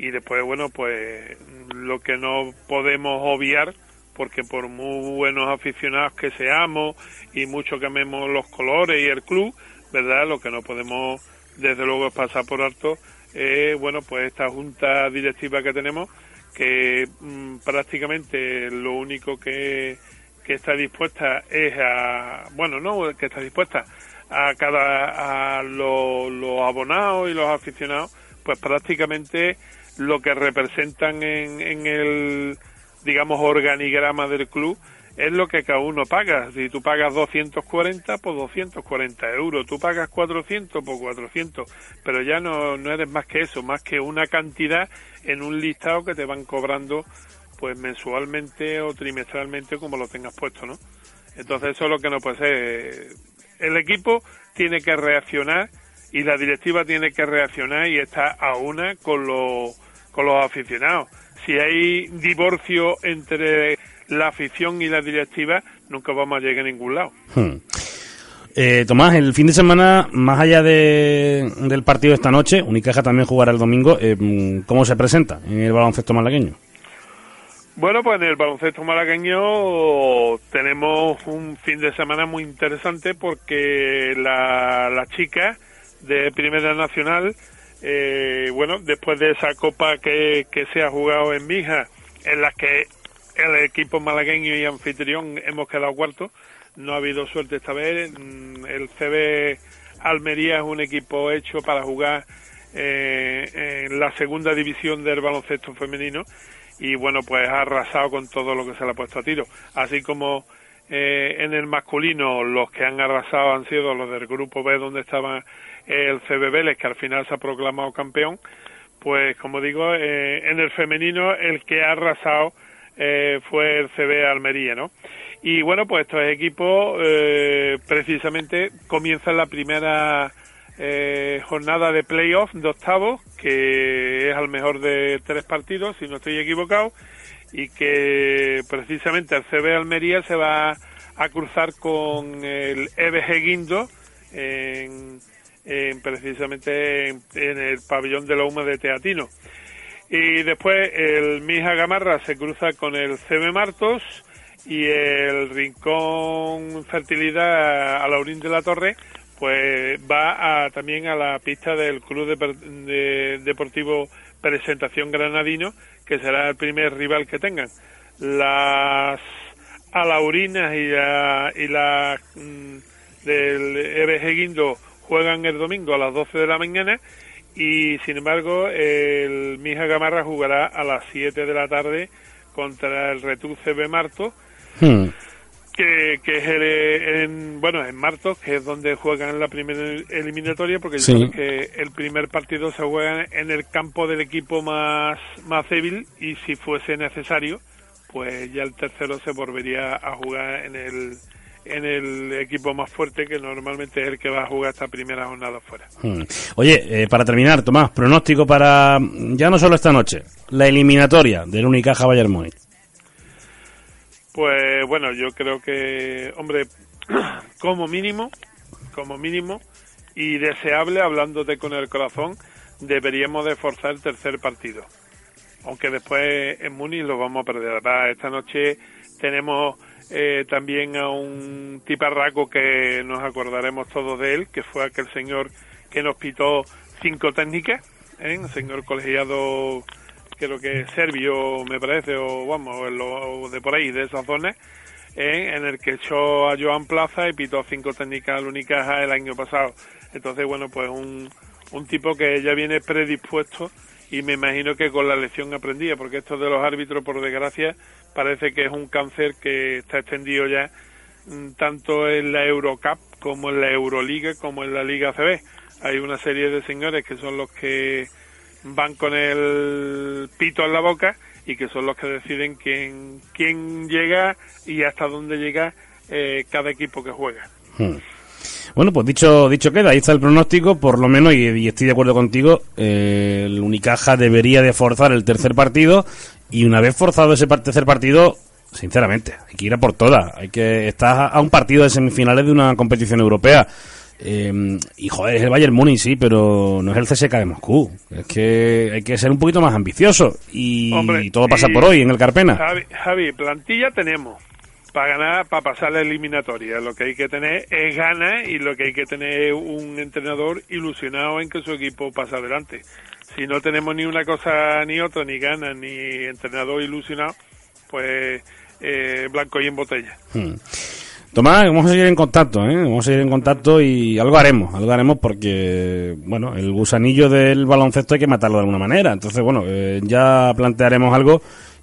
Y después, bueno, pues lo que no podemos obviar, porque por muy buenos aficionados que seamos y mucho que amemos los colores y el club, ¿verdad? Lo que no podemos, desde luego, es pasar por alto, es, bueno, pues esta junta directiva que tenemos, que mm, prácticamente lo único que, que está dispuesta es a, bueno, no, que está dispuesta a cada, a lo- los abonados y los aficionados, pues prácticamente lo que representan en, en el, digamos, organigrama del club es lo que cada uno paga. Si tú pagas 240, pues 240 euros. Tú pagas 400, pues 400. Pero ya no, no eres más que eso, más que una cantidad en un listado que te van cobrando pues mensualmente o trimestralmente como lo tengas puesto, ¿no? Entonces eso es lo que no puede ser. El equipo tiene que reaccionar y la directiva tiene que reaccionar y está a una con los, con los aficionados. Si hay divorcio entre la afición y la directiva, nunca vamos a llegar a ningún lado. Hmm. Eh, Tomás, el fin de semana, más allá de- del partido de esta noche, Unicaja también jugará el domingo. eh, ¿Cómo se presenta en el baloncesto malagueño? Bueno, pues en el baloncesto malagueño tenemos un fin de semana muy interesante porque la, la chica de Primera Nacional, eh, bueno, después de esa copa que, que se ha jugado en Mija, en la que el equipo malagueño y anfitrión hemos quedado cuarto, no ha habido suerte esta vez. Mm, El CB Almería es un equipo hecho para jugar eh, en la segunda división del baloncesto femenino y bueno, pues ha arrasado con todo lo que se le ha puesto a tiro. Así como eh, en el masculino los que han arrasado han sido los del grupo B donde estaba el CB que al final se ha proclamado campeón, pues como digo, eh, en el femenino el que ha arrasado eh, fue el CB Almería, ¿no? Y bueno, pues estos equipos eh, precisamente comienzan la primera eh, jornada de playoff de octavos, que es al mejor de tres partidos, si no estoy equivocado, y que precisamente el CB Almería se va a cruzar con el EBG Guindo en, en precisamente en, en el pabellón de la UMA de Teatino. Y después el Mija Gamarra se cruza con el CB Martos y el Rincón Fertilidad a Laurín de la Torre pues va a, también a la pista del Club de- Deportivo Presentación Granadino, que será el primer rival que tengan. Las Alaurinas y y la mm, del EBG Guindo juegan el domingo a las 12 de la mañana y sin embargo el Mija Gamarra jugará a las 7 de la tarde contra el Retu CB Marto Hmm. que, que es el, en, bueno en Martos que es donde juegan la primera eliminatoria porque Sí. sabes que el primer partido se juega en el campo del equipo más más débil y si fuese necesario pues ya el tercero se volvería a jugar en el en el equipo más fuerte que normalmente es el que va a jugar esta primera jornada fuera. Hmm. Oye, eh, para terminar, Tomás, pronóstico para ya no solo esta noche, la eliminatoria del Unicaja Bayern Múnich. Pues bueno, yo creo que, hombre, como mínimo, como mínimo, y deseable, hablándote con el corazón, deberíamos de forzar el tercer partido. Aunque después en Múnich lo vamos a perder. Esta noche tenemos eh, también a un tiparraco que nos acordaremos todos de él, que fue aquel señor que nos pitó cinco técnicas, ¿eh? un señor colegiado creo que serbio me parece, o vamos, o de por ahí, de esa zona, ¿eh? en el que echó a Joan Plaza y pitó cinco técnicas al Unicaja el año pasado. Entonces, bueno, pues un, un tipo que ya viene predispuesto y me imagino que con la lección aprendida, porque esto de los árbitros, por desgracia, parece que es un cáncer que está extendido ya mm, tanto en la Eurocup como en la Euroliga como en la Liga CB. Hay una serie de señores que son los que van con el pito en la boca y que son los que deciden quién, quién llega y hasta dónde llega eh, cada equipo que juega. Hmm. Bueno, pues dicho dicho queda, ahí está el pronóstico, por lo menos, y, estoy de acuerdo contigo, eh, el Unicaja debería de forzar el tercer partido y una vez forzado ese tercer partido, sinceramente, hay que ir a por todas, hay que estar a un partido de semifinales de una competición europea. Eh, y joder, es el Bayern Múnich, sí, pero no es el CSK de Moscú. Es que hay que ser un poquito más ambicioso. Y, todo pasa por hoy en el Carpena. Javi, Javi, plantilla tenemos para ganar, para pasar la eliminatoria. Lo que hay que tener es ganas y lo que hay que tener es un entrenador ilusionado en que su equipo pase adelante. Si no tenemos ni una cosa ni otra, ni ganas, ni entrenador ilusionado, pues eh, blanco y en botella. Hmm. Tomás, vamos a seguir en contacto, ¿eh? Vamos a seguir en contacto y algo haremos, algo haremos porque, bueno, el gusanillo del baloncesto hay que matarlo de alguna manera. Entonces, bueno, eh, ya plantearemos algo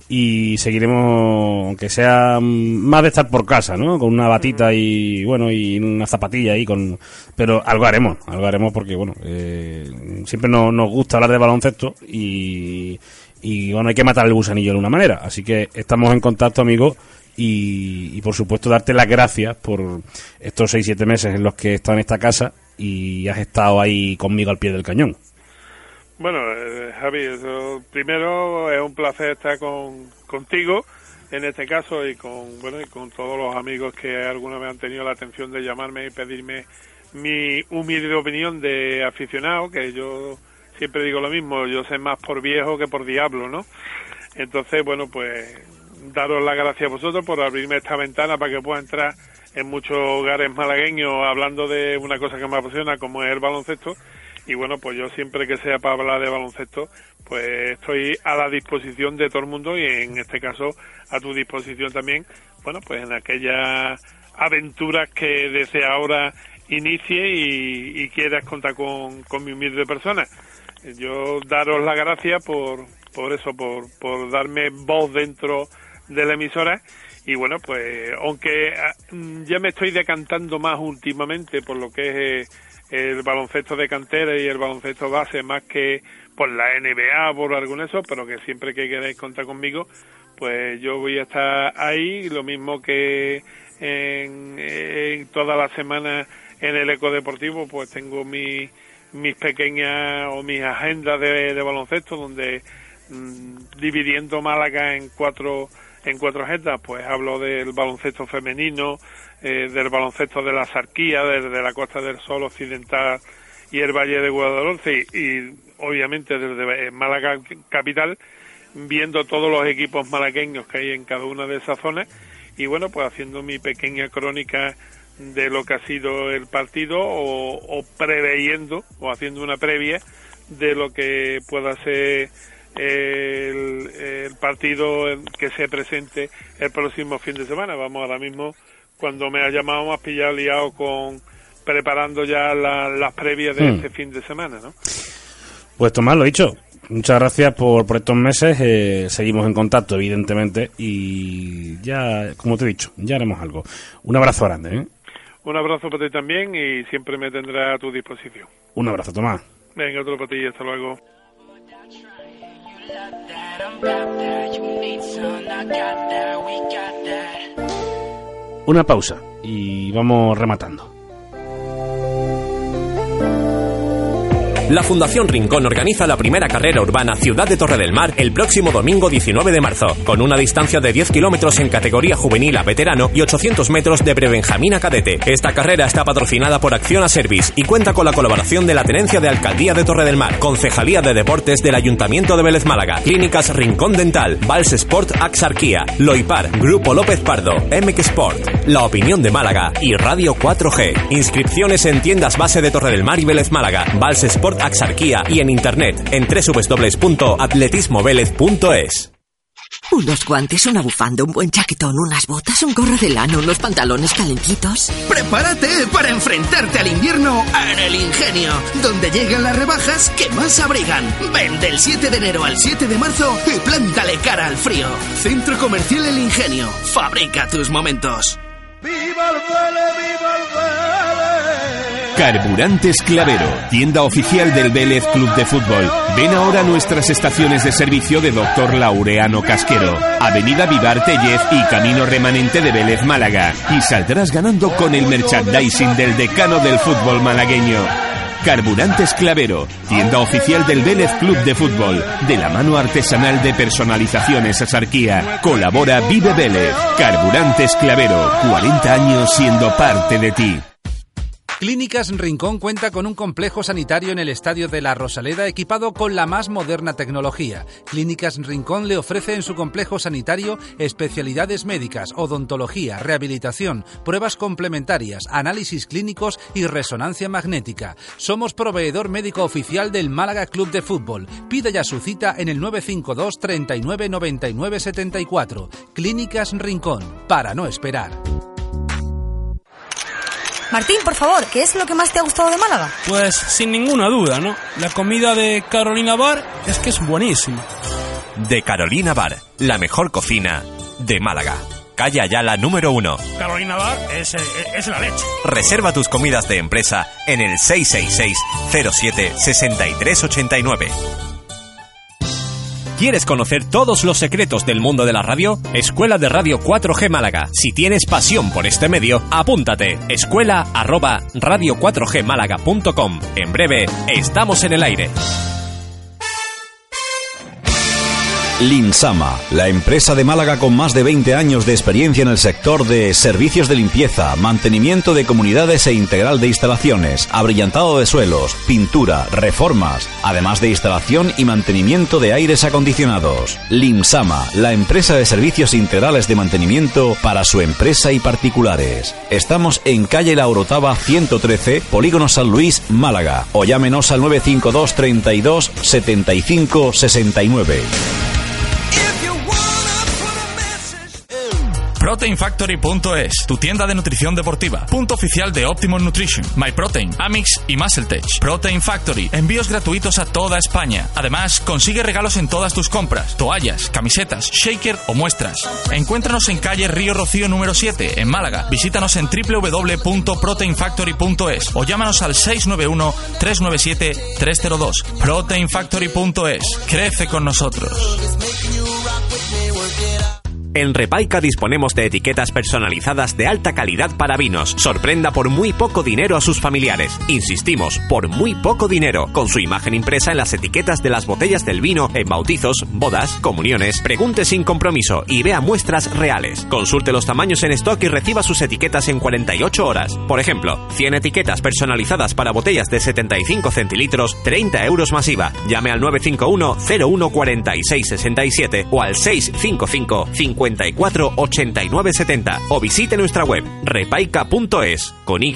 y seguiremos, aunque sea más de estar por casa, ¿no? Con una batita y, bueno, y una zapatilla ahí, con... pero algo haremos, algo haremos porque, bueno, eh, siempre nos, nos gusta hablar de baloncesto y, y, bueno, hay que matar el gusanillo de una manera. Así que estamos en contacto, amigos, y, y por supuesto darte las gracias por estos seis, siete meses en los que he estado en esta casa y has estado ahí conmigo al pie del cañón. Bueno, eh, Javi, eso, primero es un placer estar con, contigo en este caso y con bueno y con todos los amigos que alguna vez han tenido la atención de llamarme y pedirme mi humilde opinión de aficionado, que yo siempre digo lo mismo, yo sé más por viejo que por diablo, ¿no? Entonces, bueno, pues daros las gracias a vosotros por abrirme esta ventana para que pueda entrar en muchos hogares malagueños hablando de una cosa que me apasiona como es el baloncesto y bueno, pues yo siempre que sea para hablar de baloncesto, pues estoy a la disposición de todo el mundo y en este caso a tu disposición también, bueno, pues en aquellas aventuras que desde ahora inicie y, quieras contar con, con mi humilde persona. Yo daros la gracia por, por eso, por, por darme voz dentro de la emisora y bueno, pues aunque ah, ya me estoy decantando más últimamente por lo que es el baloncesto de cantera y el baloncesto base más que por la NBA, por algún eso, pero que siempre que queráis contar conmigo, pues yo voy a estar ahí, lo mismo que en, en toda la semana en el Eco Deportivo, pues tengo mi, mis pequeñas o mis agendas de, de baloncesto, donde mm, dividiendo Málaga en cuatro en cuatro agendas, pues hablo del baloncesto femenino, eh, del baloncesto de la Sarquía, desde la Costa del Sol Occidental y el Valle de Guadalhorce y, obviamente desde Málaga capital, viendo todos los equipos malagueños que hay en cada una de esas zonas y bueno, pues haciendo mi pequeña crónica de lo que ha sido el partido o, o preveyendo o haciendo una previa de lo que pueda ser el, el, partido que se presente el próximo fin de semana. Vamos ahora mismo cuando me ha llamado me has pillado liado con preparando ya las previas de hmm. este fin de semana, ¿no? Pues Tomás, lo dicho. Muchas gracias por, por estos meses. Eh, seguimos en contacto, evidentemente. Y ya, como te he dicho, ya haremos algo. Un abrazo grande. ¿eh? Un abrazo para ti también y siempre me tendrá a tu disposición. Un abrazo, Tomás. Venga, otro para ti. Hasta luego. Una pausa y vamos rematando. La Fundación Rincón organiza la primera carrera urbana Ciudad de Torre del Mar el próximo domingo 19 de marzo, con una distancia de 10 kilómetros en categoría juvenil a veterano y 800 metros de prebenjamín a cadete. Esta carrera está patrocinada por Acciona Service y cuenta con la colaboración de la Tenencia de Alcaldía de Torre del Mar, Concejalía de Deportes del Ayuntamiento de Vélez Málaga, Clínicas Rincón Dental, Vals Sport Axarquía, Loipar, Grupo López Pardo, MX Sport, La Opinión de Málaga y Radio 4G. Inscripciones en tiendas base de Torre del Mar y Vélez Málaga, Vals Sport Axarquía y en internet en www.atletismovelez.es. Unos guantes, una bufanda, un buen chaquetón, unas botas, un gorro de lana, unos pantalones calentitos. Prepárate para enfrentarte al invierno en el Ingenio, donde llegan las rebajas que más abrigan. Ven del 7 de enero al 7 de marzo y plántale cara al frío. Centro Comercial El Ingenio. Fabrica tus momentos. ¡Viva el Vélez, viva el Vélez! Carburantes Clavero, tienda oficial del Vélez Club de Fútbol. Ven ahora nuestras estaciones de servicio de Doctor Laureano Casquero, Avenida Vivar Tellez y Camino Remanente de Vélez Málaga. Y saldrás ganando con el merchandising del decano del fútbol malagueño. Carburantes Clavero, tienda oficial del Vélez Club de Fútbol, de la mano artesanal de personalizaciones Asarquía. Colabora Vive Vélez. Carburantes Clavero, 40 años siendo parte de ti. Clínicas Rincón cuenta con un complejo sanitario en el Estadio de la Rosaleda equipado con la más moderna tecnología. Clínicas Rincón le ofrece en su complejo sanitario especialidades médicas, odontología, rehabilitación, pruebas complementarias, análisis clínicos y resonancia magnética. Somos proveedor médico oficial del Málaga Club de Fútbol. Pida ya su cita en el 952 39 99 74. Clínicas Rincón, para no esperar. Martín, por favor, ¿qué es lo que más te ha gustado de Málaga? Pues sin ninguna duda, ¿no? La comida de Carolina Bar es que es buenísima. De Carolina Bar, la mejor cocina de Málaga. Calle Ayala número 1. Carolina Bar es, eh, es la leche. Reserva tus comidas de empresa en el 666 07 6389. ¿Quieres conocer todos los secretos del mundo de la radio? Escuela de Radio 4G Málaga. Si tienes pasión por este medio, apúntate. Escuela arroba radio4gmálaga.com. En breve, estamos en el aire. Linsama, la empresa de Málaga con más de 20 años de experiencia en el sector de servicios de limpieza, mantenimiento de comunidades e integral de instalaciones, abrillantado de suelos, pintura, reformas, además de instalación y mantenimiento de aires acondicionados. Limsama, la empresa de servicios integrales de mantenimiento para su empresa y particulares. Estamos en calle La Orotava 113, Polígono San Luis, Málaga, o llámenos al 952 32 75 69. ProteinFactory.es, tu tienda de nutrición deportiva. Punto oficial de Optimum Nutrition, MyProtein, Amix y MuscleTech. Protein Factory, envíos gratuitos a toda España. Además, consigue regalos en todas tus compras, toallas, camisetas, shaker o muestras. Encuéntranos en calle Río Rocío número 7, en Málaga. Visítanos en www.proteinfactory.es o llámanos al 691-397-302. ProteinFactory.es, crece con nosotros. En Repaica disponemos de etiquetas personalizadas de alta calidad para vinos. Sorprenda por muy poco dinero a sus familiares. Insistimos, por muy poco dinero, con su imagen impresa en las etiquetas de las botellas del vino en bautizos, bodas, comuniones. Pregunte sin compromiso y vea muestras reales. Consulte los tamaños en stock y reciba sus etiquetas en 48 horas. Por ejemplo, 100 etiquetas personalizadas para botellas de 75 centilitros, 30 euros masiva. Llame al 951 01 46 67 o al 655 50 54 89 70 o visite nuestra web repaica.es con Y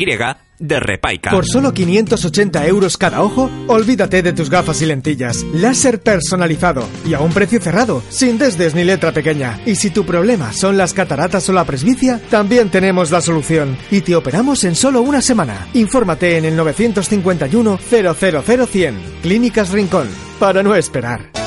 de Repaica. Por solo 580 euros cada ojo, olvídate de tus gafas y lentillas. Láser personalizado y a un precio cerrado, sin desdes ni letra pequeña. Y si tu problema son las cataratas o la presbicia, también tenemos la solución y te operamos en solo una semana. Infórmate en el 951 000 Clínicas Rincón, para no esperar.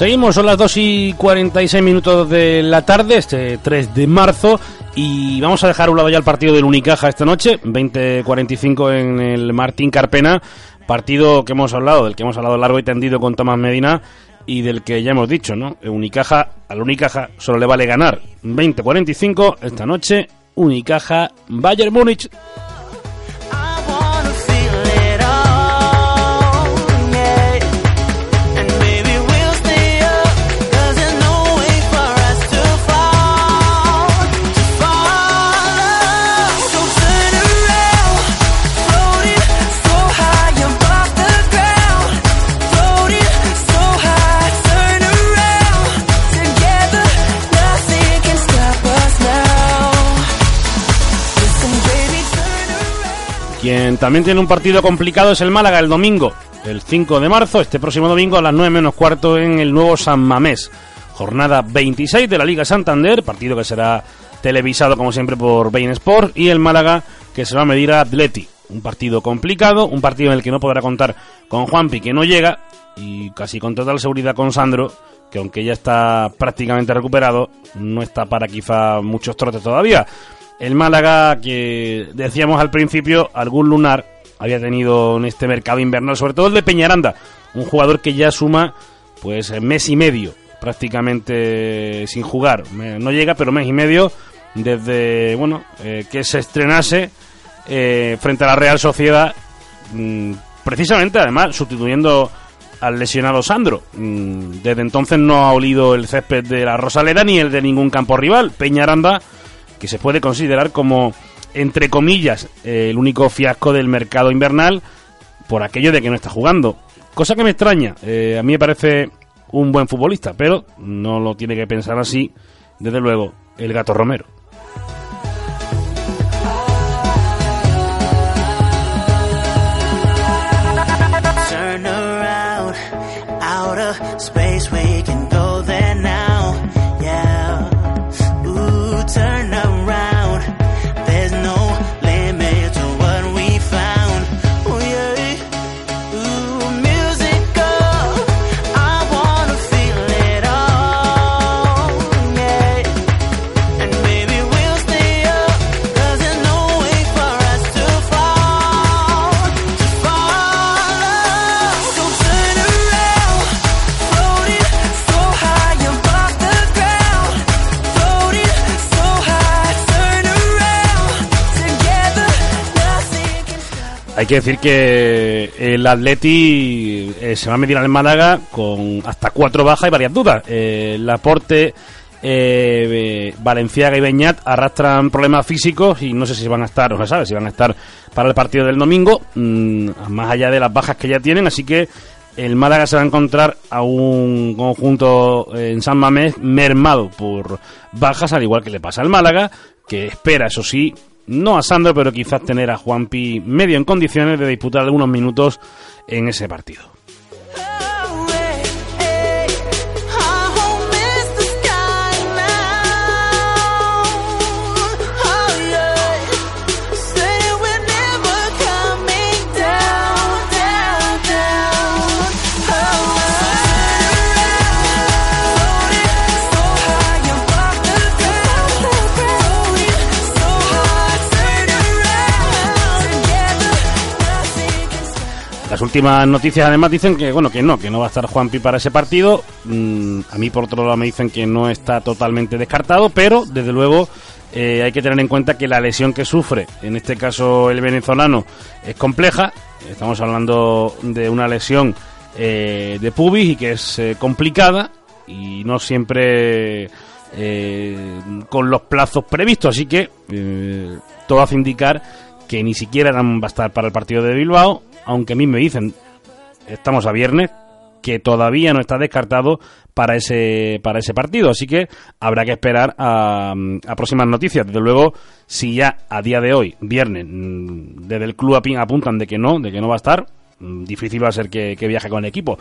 Seguimos, son las 2 y 46 minutos de la tarde, este 3 de marzo, y vamos a dejar a un lado ya el partido del Unicaja esta noche, 20-45 en el Martín Carpena, partido que hemos hablado, del que hemos hablado largo y tendido con Tomás Medina, y del que ya hemos dicho, ¿no? Unicaja, al Unicaja solo le vale ganar 20-45 esta noche, Unicaja Bayern Múnich. También tiene un partido complicado es el Málaga el domingo, el 5 de marzo, este próximo domingo a las 9 menos cuarto en el nuevo San Mamés. Jornada 26 de la Liga Santander, partido que será televisado como siempre por Bein Sport y el Málaga que se va a medir a Atleti. Un partido complicado, un partido en el que no podrá contar con Juanpi que no llega y casi con total seguridad con Sandro que aunque ya está prácticamente recuperado, no está para quizá muchos trotes todavía. El Málaga, que decíamos al principio, algún lunar había tenido en este mercado invernal, sobre todo el de Peñaranda, un jugador que ya suma pues mes y medio prácticamente sin jugar. No llega, pero mes y medio desde bueno eh, que se estrenase eh, frente a la Real Sociedad, mm, precisamente además sustituyendo al lesionado Sandro. Mm, desde entonces no ha olido el césped de la Rosaleda ni el de ningún campo rival. Peñaranda que se puede considerar como, entre comillas, el único fiasco del mercado invernal por aquello de que no está jugando. Cosa que me extraña, eh, a mí me parece un buen futbolista, pero no lo tiene que pensar así, desde luego, el gato Romero. Hay que decir que el Atleti eh, se va a medir al Málaga con hasta cuatro bajas y varias dudas. Eh, Laporte, eh, Valenciaga y Beñat arrastran problemas físicos y no sé si van a estar, o sea, sabe, si van a estar para el partido del domingo, mm, más allá de las bajas que ya tienen, así que el Málaga se va a encontrar a un conjunto en San Mamés mermado por bajas, al igual que le pasa al Málaga, que espera, eso sí, no a Sandro, pero quizás tener a Juanpi medio en condiciones de disputar algunos minutos en ese partido. Las últimas noticias además dicen que bueno que no, que no va a estar Juanpi para ese partido. Mm, a mí por otro lado me dicen que no está totalmente descartado, pero desde luego eh, hay que tener en cuenta que la lesión que sufre, en este caso el venezolano, es compleja. Estamos hablando de una lesión eh, de pubis y que es eh, complicada y no siempre con los plazos previstos. Así que todo hace indicar que ni siquiera va a estar para el partido de Bilbao aunque a mí me dicen, estamos a viernes, que todavía no está descartado para ese para ese partido. Así que habrá que esperar a, próximas noticias. Desde luego si ya a día de hoy viernes mm, desde el club apuntan de que no de que no va a estar mm, difícil va a ser que, viaje con el equipo.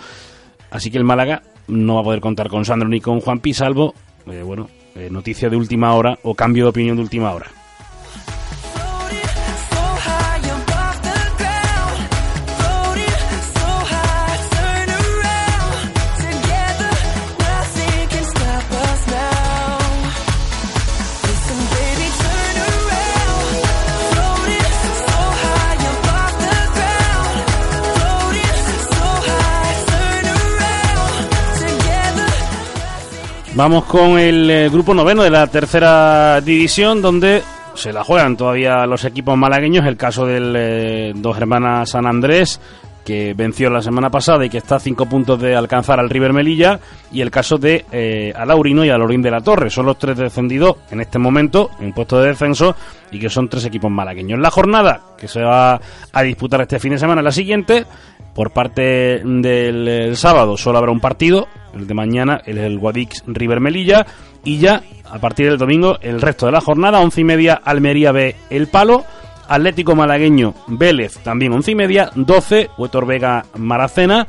Así que el Málaga no va a poder contar con Sandro ni con Juan Pi salvo eh, bueno eh, noticia de última hora o cambio de opinión de última hora Vamos con el eh, grupo noveno de la tercera división, donde se la juegan todavía los equipos malagueños. El caso del eh, dos hermanas San Andrés, que venció la semana pasada y que está a cinco puntos de alcanzar al River Melilla. Y el caso de eh, Alaurino y Alorín de la Torre. Son los tres descendidos en este momento en puesto de descenso y que son tres equipos malagueños. La jornada que se va a disputar este fin de semana, la siguiente, por parte del el sábado solo habrá un partido, el de mañana, el, el Guadix River Melilla, y ya a partir del domingo el resto de la jornada, once y media Almería B El Palo, Atlético Malagueño Vélez también once y media, 12 Huetor Vega Maracena,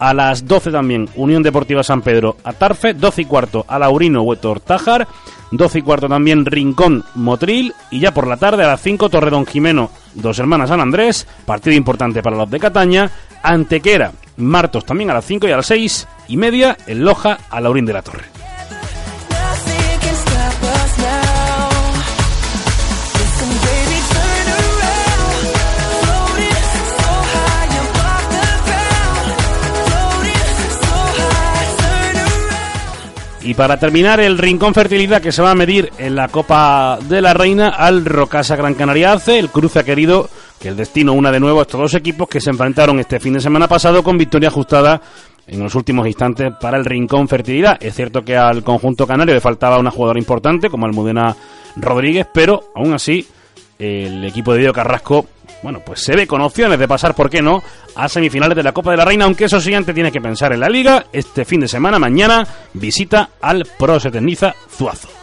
a las 12 también Unión Deportiva San Pedro Atarfe, 12 y cuarto Alaurino Huetor Tájar, 12 y cuarto también Rincón Motril y ya por la tarde a las 5 Torredón Jimeno, dos hermanas San Andrés, partido importante para los de Cataña, Antequera, Martos también a las 5 y a las 6 y media en Loja a Laurín de la Torre. Y para terminar, el Rincón Fertilidad que se va a medir en la Copa de la Reina al Rocasa Gran Canaria ACE. El cruce ha querido que el destino una de nuevo a estos dos equipos que se enfrentaron este fin de semana pasado con victoria ajustada en los últimos instantes para el Rincón Fertilidad. Es cierto que al conjunto canario le faltaba una jugadora importante como Almudena Rodríguez, pero aún así el equipo de Diego Carrasco, bueno, pues se ve con opciones de pasar, ¿por qué no?, a semifinales de la Copa de la Reina, aunque eso sí, antes tiene que pensar en la Liga. Este fin de semana, mañana, visita al Pro Setenniza Zuazo.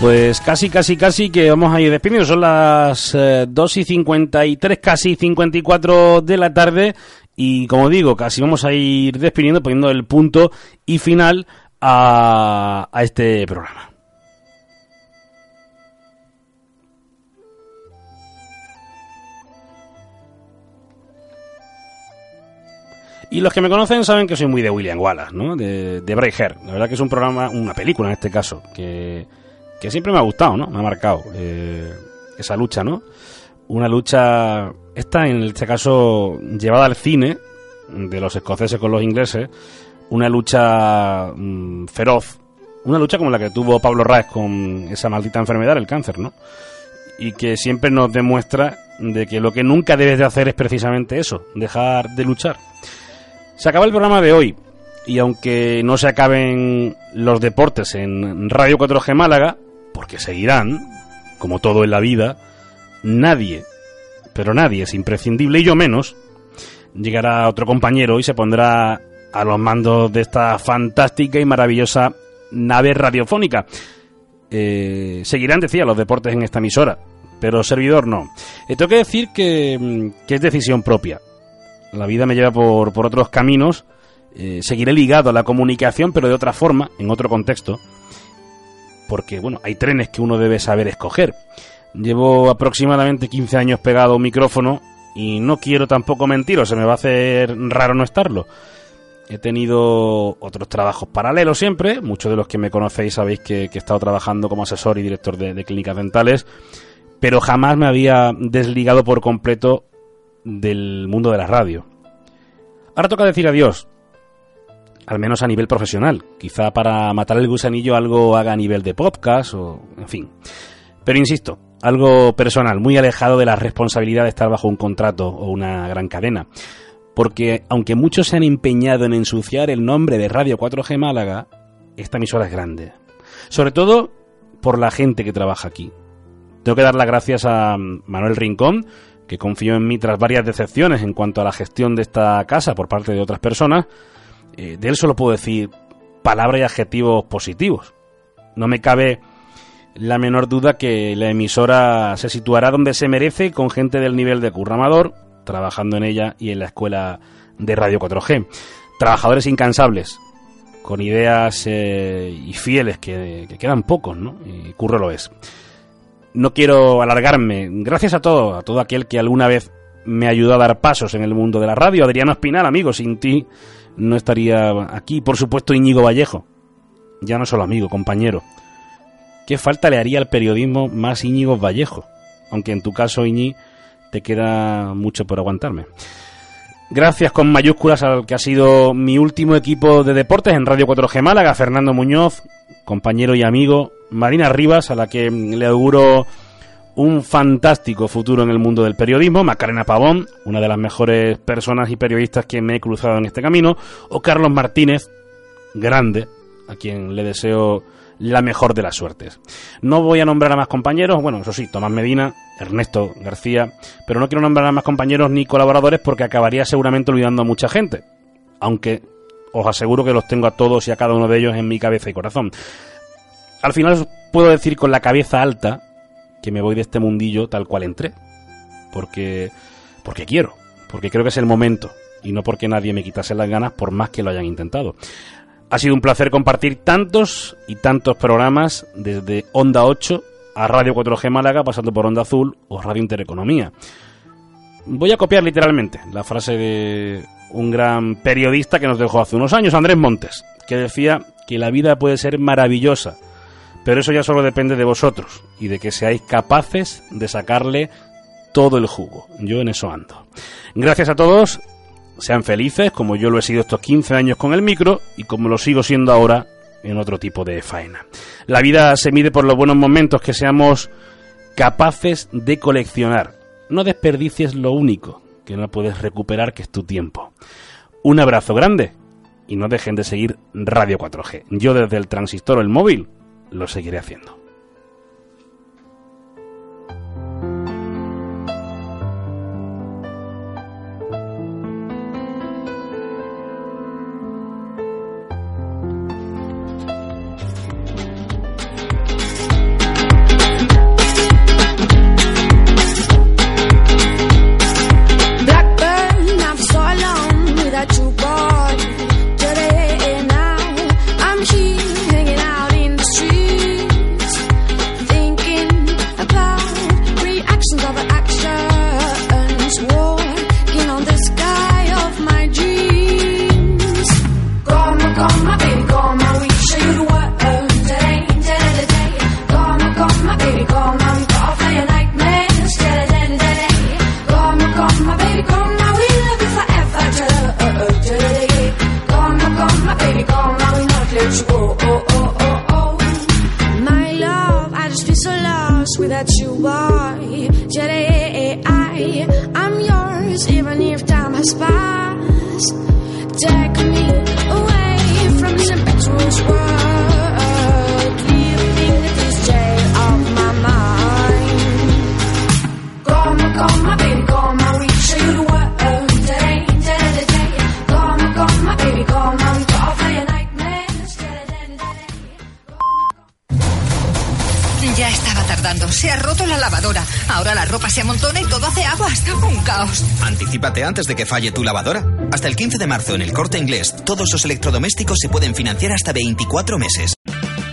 Pues casi, casi, casi que vamos a ir despidiendo. Son las eh, 2 y 53, casi 54 de la tarde. Y como digo, casi vamos a ir despidiendo, poniendo el punto y final a, a este programa. Y los que me conocen saben que soy muy de William Wallace, ¿no? De, de Braveheart. La verdad que es un programa, una película en este caso, que, que siempre me ha gustado, ¿no? Me ha marcado eh, esa lucha, ¿no? Una lucha, esta en este caso llevada al cine, de los escoceses con los ingleses, una lucha mm, feroz, una lucha como la que tuvo Pablo Raes con esa maldita enfermedad, el cáncer, ¿no? Y que siempre nos demuestra de que lo que nunca debes de hacer es precisamente eso, dejar de luchar. Se acaba el programa de hoy y aunque no se acaben los deportes en Radio 4G Málaga, porque seguirán, como todo en la vida, nadie, pero nadie es imprescindible y yo menos, llegará otro compañero y se pondrá a los mandos de esta fantástica y maravillosa nave radiofónica. Eh, seguirán, decía, los deportes en esta emisora, pero servidor no. Y tengo que decir que, mm, que es decisión propia. La vida me lleva por, por otros caminos. Eh, seguiré ligado a la comunicación, pero de otra forma, en otro contexto. Porque, bueno, hay trenes que uno debe saber escoger. Llevo aproximadamente 15 años pegado a un micrófono y no quiero tampoco mentir, o se me va a hacer raro no estarlo. He tenido otros trabajos paralelos siempre. Muchos de los que me conocéis sabéis que, que he estado trabajando como asesor y director de, de clínicas dentales. Pero jamás me había desligado por completo del mundo de la radio. Ahora toca decir adiós, al menos a nivel profesional. Quizá para matar el gusanillo algo haga a nivel de podcast o, en fin. Pero insisto, algo personal, muy alejado de la responsabilidad de estar bajo un contrato o una gran cadena. Porque aunque muchos se han empeñado en ensuciar el nombre de Radio 4G Málaga, esta emisora es grande. Sobre todo por la gente que trabaja aquí. Tengo que dar las gracias a Manuel Rincón, que confió en mí tras varias decepciones en cuanto a la gestión de esta casa por parte de otras personas. Eh, de él solo puedo decir palabras y adjetivos positivos. No me cabe la menor duda que la emisora se situará donde se merece con gente del nivel de curramador, trabajando en ella y en la escuela de Radio 4G. Trabajadores incansables, con ideas eh, y fieles que, que, quedan pocos, ¿no? Y Curro lo es. no quiero alargarme. Gracias a todo, a todo aquel que alguna vez me ayudó a dar pasos en el mundo de la radio. Adriano Espinal, amigo, sin ti no estaría aquí. Por supuesto, Íñigo Vallejo. Ya no solo amigo, compañero. ¿Qué falta le haría al periodismo más Íñigo Vallejo? Aunque en tu caso, Iñi, te queda mucho por aguantarme. Gracias con mayúsculas al que ha sido mi último equipo de deportes en Radio 4G Málaga, Fernando Muñoz, compañero y amigo, Marina Rivas, a la que le auguro un fantástico futuro en el mundo del periodismo, Macarena Pavón, una de las mejores personas y periodistas que me he cruzado en este camino, o Carlos Martínez, grande, a quien le deseo la mejor de las suertes. No voy a nombrar a más compañeros, bueno, eso sí, Tomás Medina, Ernesto García, pero no quiero nombrar a más compañeros ni colaboradores porque acabaría seguramente olvidando a mucha gente, aunque os aseguro que los tengo a todos y a cada uno de ellos en mi cabeza y corazón. Al final os puedo decir con la cabeza alta que me voy de este mundillo tal cual entré, porque porque quiero, porque creo que es el momento y no porque nadie me quitase las ganas por más que lo hayan intentado. Ha sido un placer compartir tantos y tantos programas desde Onda 8 a Radio 4G Málaga, pasando por Onda Azul o Radio Intereconomía. Voy a copiar literalmente la frase de un gran periodista que nos dejó hace unos años, Andrés Montes, que decía que la vida puede ser maravillosa, pero eso ya solo depende de vosotros y de que seáis capaces de sacarle todo el jugo. Yo en eso ando. Gracias a todos sean felices, como yo lo he sido estos 15 años con el micro y como lo sigo siendo ahora en otro tipo de faena. La vida se mide por los buenos momentos que seamos capaces de coleccionar. No desperdicies lo único que no puedes recuperar, que es tu tiempo. Un abrazo grande y no dejen de seguir Radio 4G. Yo desde el transistor o el móvil lo seguiré haciendo. Antes de que falle tu lavadora. Hasta el 15 de marzo en el corte inglés, todos los electrodomésticos se pueden financiar hasta 24 meses.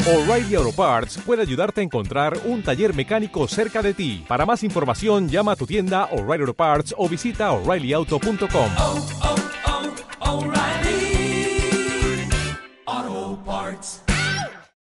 O'Reilly Auto Parts puede ayudarte a encontrar un taller mecánico cerca de ti. Para más información, llama a tu tienda O'Reilly Auto Parts o visita oreillyauto.com. oh, oh, O'Reilly